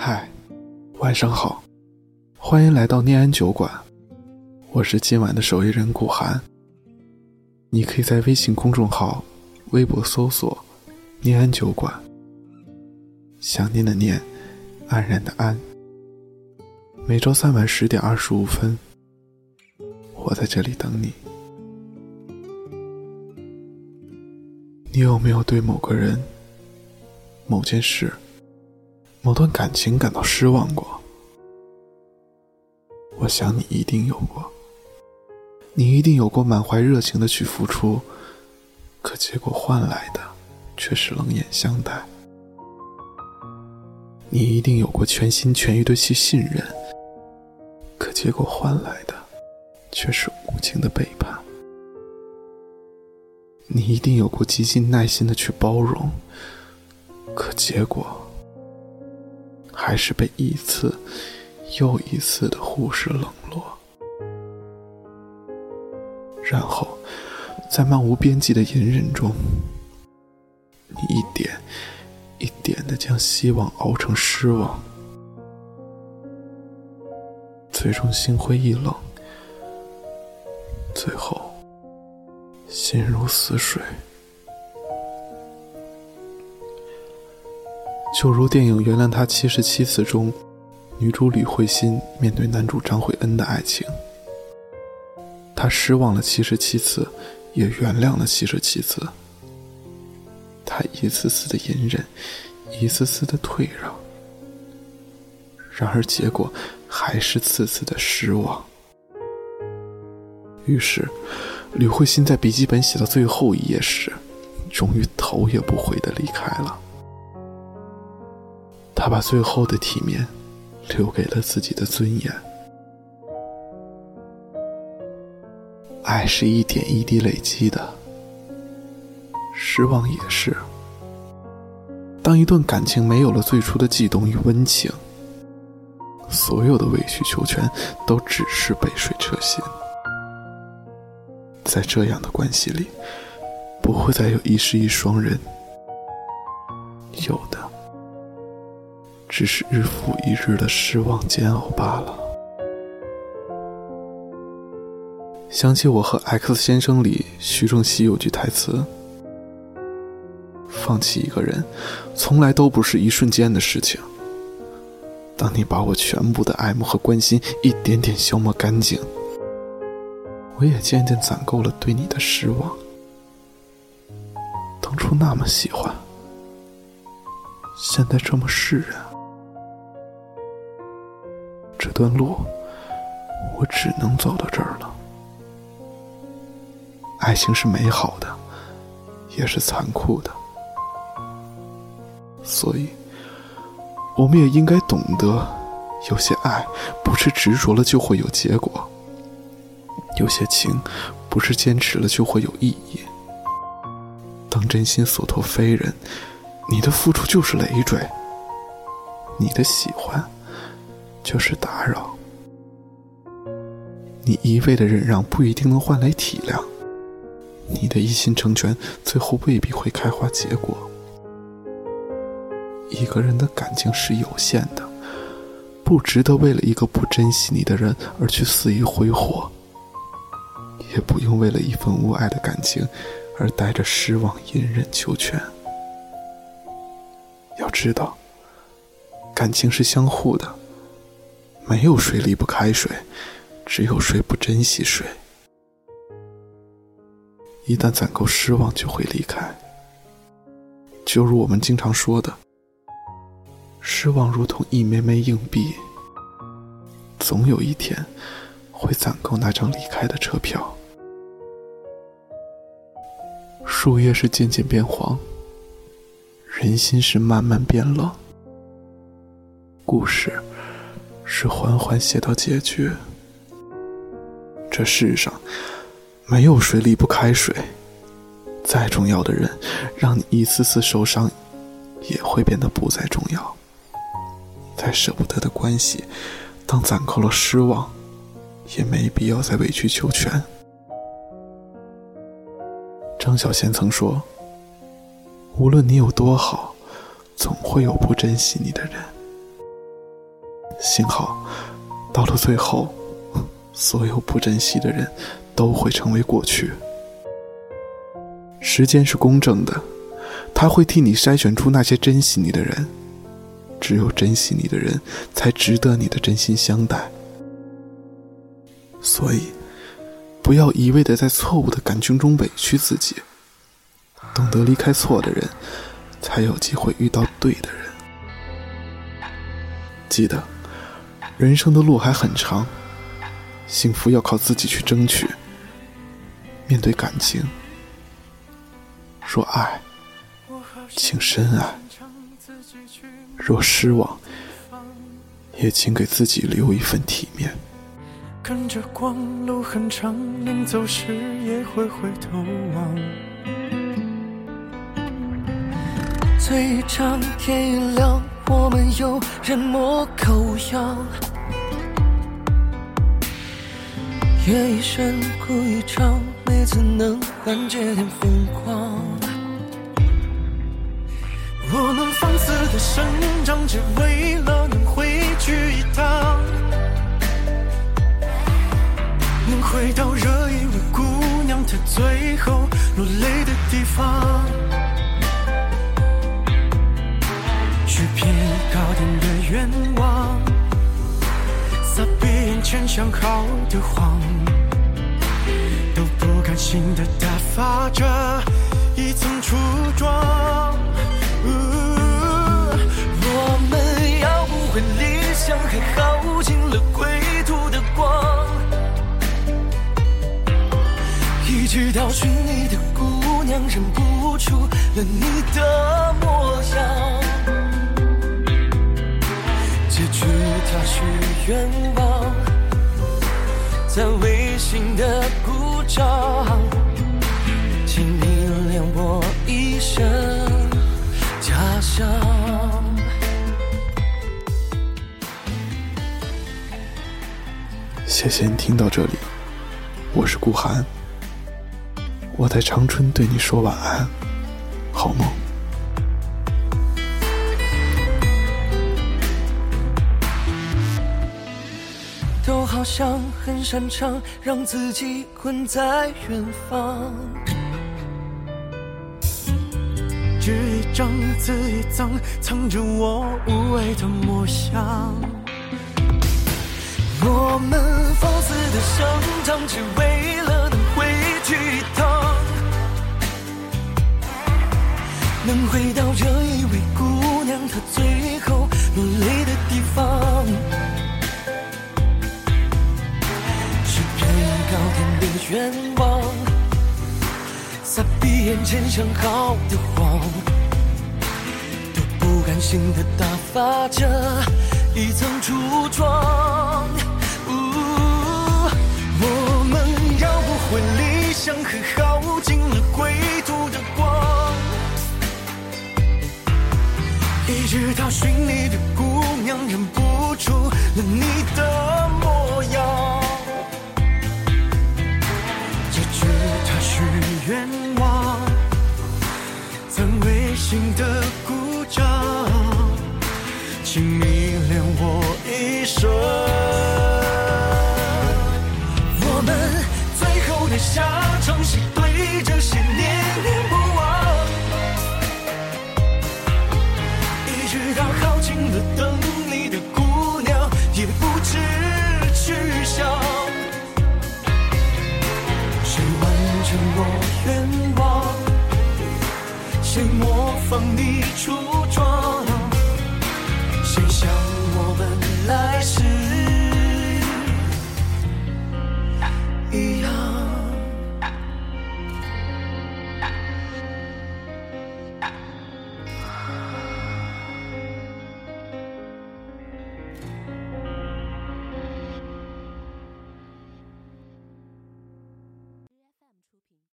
嗨，晚上好，欢迎来到念安酒馆，我是今晚的守夜人顾寒。你可以在微信公众号、微博搜索“念安酒馆”，想念的念，安然的安。每周三晚十点二十五分，我在这里等你。你有没有对某个人、某件事？某段感情感到失望过，我想你一定有过。你一定有过满怀热情的去付出，可结果换来的却是冷眼相待。你一定有过全心全意的去信任，可结果换来的却是无情的背叛。你一定有过极尽耐心的去包容，可结果。还是被一次又一次的忽视冷落，然后在漫无边际的隐忍中，你一点一点的将希望熬成失望，最终心灰意冷，最后心如死水。就如电影《原谅他七十七次》中，女主吕慧欣面对男主张慧恩的爱情，她失望了七十七次，也原谅了七十七次。她一次次的隐忍，一次次的退让，然而结果还是次次的失望。于是，吕慧欣在笔记本写到最后一页时，终于头也不回的离开了。他把最后的体面留给了自己的尊严。爱是一点一滴累积的，失望也是。当一段感情没有了最初的悸动与温情，所有的委曲求全都只是杯水车薪。在这样的关系里，不会再有一世一双人，有的。只是日复一日的失望煎熬罢了。想起我和 X 先生里徐正熙有句台词：“放弃一个人，从来都不是一瞬间的事情。当你把我全部的爱慕和关心一点点消磨干净，我也渐渐攒够了对你的失望。当初那么喜欢，现在这么释然。”段路，我只能走到这儿了。爱情是美好的，也是残酷的，所以，我们也应该懂得，有些爱不是执着了就会有结果，有些情不是坚持了就会有意义。当真心所托非人，你的付出就是累赘，你的喜欢。就是打扰，你一味的忍让不一定能换来体谅，你的一心成全最后未必会开花结果。一个人的感情是有限的，不值得为了一个不珍惜你的人而去肆意挥霍，也不用为了一份无爱的感情而带着失望隐忍求全。要知道，感情是相互的。没有谁离不开谁，只有谁不珍惜谁。一旦攒够失望，就会离开。就如我们经常说的，失望如同一枚枚硬币，总有一天会攒够那张离开的车票。树叶是渐渐变黄，人心是慢慢变冷。故事。是缓缓写到结局。这世上没有谁离不开谁，再重要的人，让你一次次受伤，也会变得不再重要。再舍不得的关系，当攒够了失望，也没必要再委曲求全。张小娴曾说：“无论你有多好，总会有不珍惜你的人。”幸好，到了最后，所有不珍惜的人都会成为过去。时间是公正的，他会替你筛选出那些珍惜你的人。只有珍惜你的人，才值得你的真心相待。所以，不要一味的在错误的感情中委屈自己。懂得离开错的人，才有机会遇到对的人。记得，人生的路还很长，幸福要靠自己去争取。面对感情，若爱，请深爱；若失望，也请给自己留一份体面。跟着光，路很长，临走时也会回头望。嘴张，天一亮，我们有人模狗样。夜已深，哭一场，每次能缓解点疯狂。我们放肆的生长，只为了能回去一趟，能回到热一位姑娘她最后落泪的地方。愿望，撒遍眼前想好的谎，都不甘心的打发着一层初妆。我们要不回理想，还耗尽了归途的光，一直到寻你的姑娘认不出了你的模样。愿望，在微信的鼓掌，请你谅我一声假想。谢谢你听到这里，我是顾寒，我在长春对你说晚安，好梦。好像很擅长让自己困在远方，纸一张，字一张，藏着我无畏的模样。我们撒闭眼前想好的谎，都不甘心的打发着一层初妆。我们要不回理想，和耗尽了归途的光，一直到寻你的姑娘认不出了你的模样。愿望，在心的鼓掌，请迷恋我一生。出